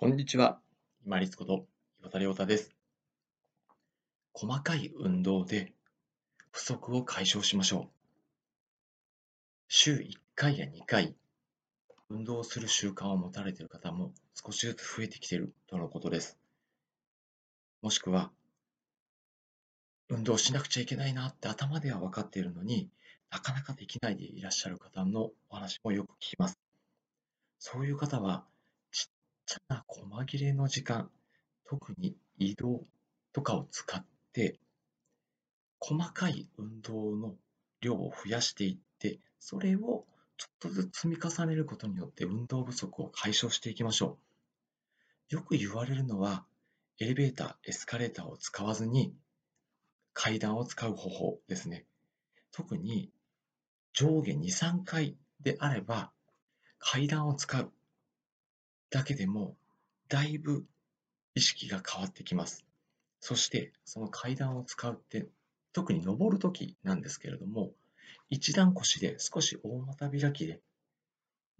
こんにちは。今立こと岩田亮太です。細かい運動で不足を解消しましょう。週1回や2回、運動する習慣を持たれている方も少しずつ増えてきているとのことです。もしくは、運動しなくちゃいけないなって頭では分かっているのになかなかできないでいらっしゃる方のお話もよく聞きます。そういう方は、ちゃな細切れの時間、特に移動とかを使って、細かい運動の量を増やしていって、それをちょっとずつ積み重ねることによって運動不足を解消していきましょう。よく言われるのは、エレベーター、エスカレーターを使わずに階段を使う方法ですね。特に上下2、3回であれば、階段を使うだけでも、だいぶ意識が変わってきます。そして、その階段を使うって、特に登るときなんですけれども、一段腰で少し大股開きで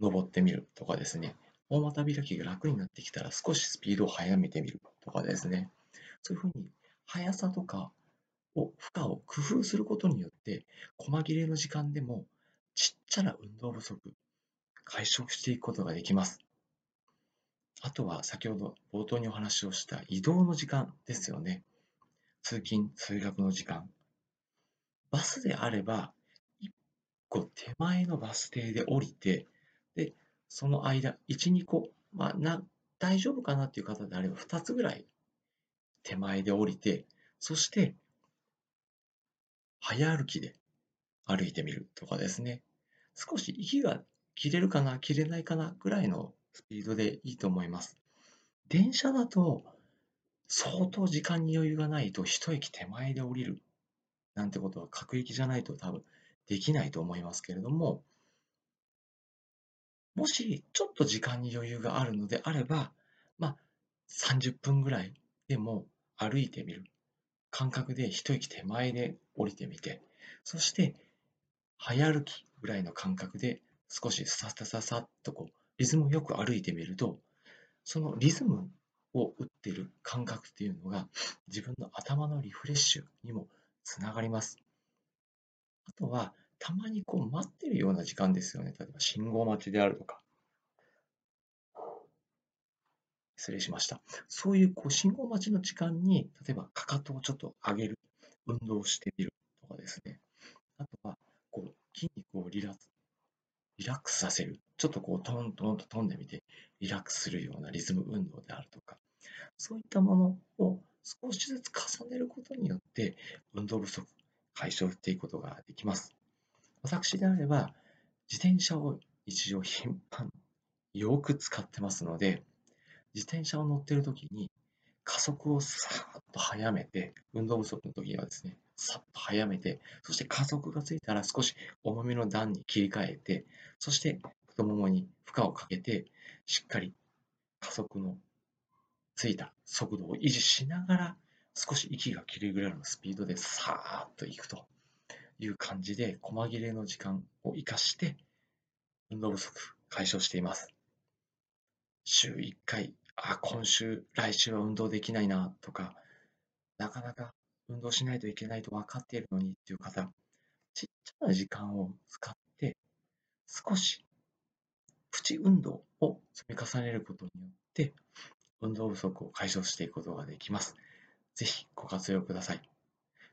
登ってみるとかですね、大股開きが楽になってきたら少しスピードを速めてみるとかですね、そういうふうに速さとかを負荷を工夫することによって、細切れの時間でもちっちゃな運動不足、解消していくことができます。あとは先ほど冒頭にお話をした移動の時間ですよね。通勤、通学の時間。バスであれば、1個手前のバス停で降りて、で、その間、1、2個、まあ、な、大丈夫かなっていう方であれば、2つぐらい手前で降りて、そして、早歩きで歩いてみるとかですね。少し息が切れるかな、切れないかなぐらいのスピードでいいと思います。電車だと相当時間に余裕がないと一駅手前で降りるなんてことは各駅じゃないと多分できないと思いますけれども、もしちょっと時間に余裕があるのであれば、まあ、30分ぐらいでも歩いてみる感覚で一駅手前で降りてみて、そして早歩きぐらいの感覚で少しささささっとこうリズムをよく歩いてみると、そのリズムを打っている感覚っていうのが自分の頭のリフレッシュにもつながります。あとは、たまにこう待ってるような時間ですよね。例えば信号待ちであるとか。失礼しました。そういうこう信号待ちの時間に、例えばかかとをちょっと上げる、運動をしてみるとかですね。あとは、こう筋肉をリラリラックスさせる。ちょっとこうトントンと飛んでみてリラックスするようなリズム運動であるとか、そういったものを少しずつ重ねることによって運動不足解消していくことができます。私であれば自転車を日常頻繁よく使ってますので自転車を乗ってる時に加速をさーっと速めて運動不足の時にはですねさっと速めてそして加速がついたら少し重みの段に切り替えてそして太ももに負荷をかけてしっかり加速のついた速度を維持しながら少し息が切れるぐらいのスピードでさーっといくという感じで細切れの時間を生かして運動不足解消しています。週1回、あ、今週、来週は運動できないなとか、なかなか運動しないといけないと分かっているのにっていう方、ちっちゃな時間を使って少しプチ運動を積み重ねることによって運動不足を解消していくことができます。ぜひご活用ください。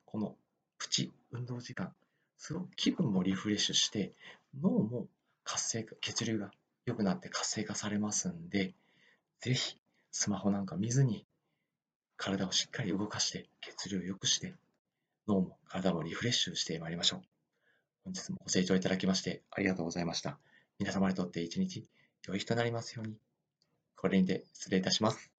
このプチ運動時間、すごく気分もリフレッシュして、脳も活性化、血流が良くなって活性化されますんで、ぜひスマホなんか見ずに体をしっかり動かして血流を良くして脳も体もリフレッシュしてまいりましょう。本日もご清聴いただきましてありがとうございました。皆様にとって一日良い日となりますように。これにて失礼いたします。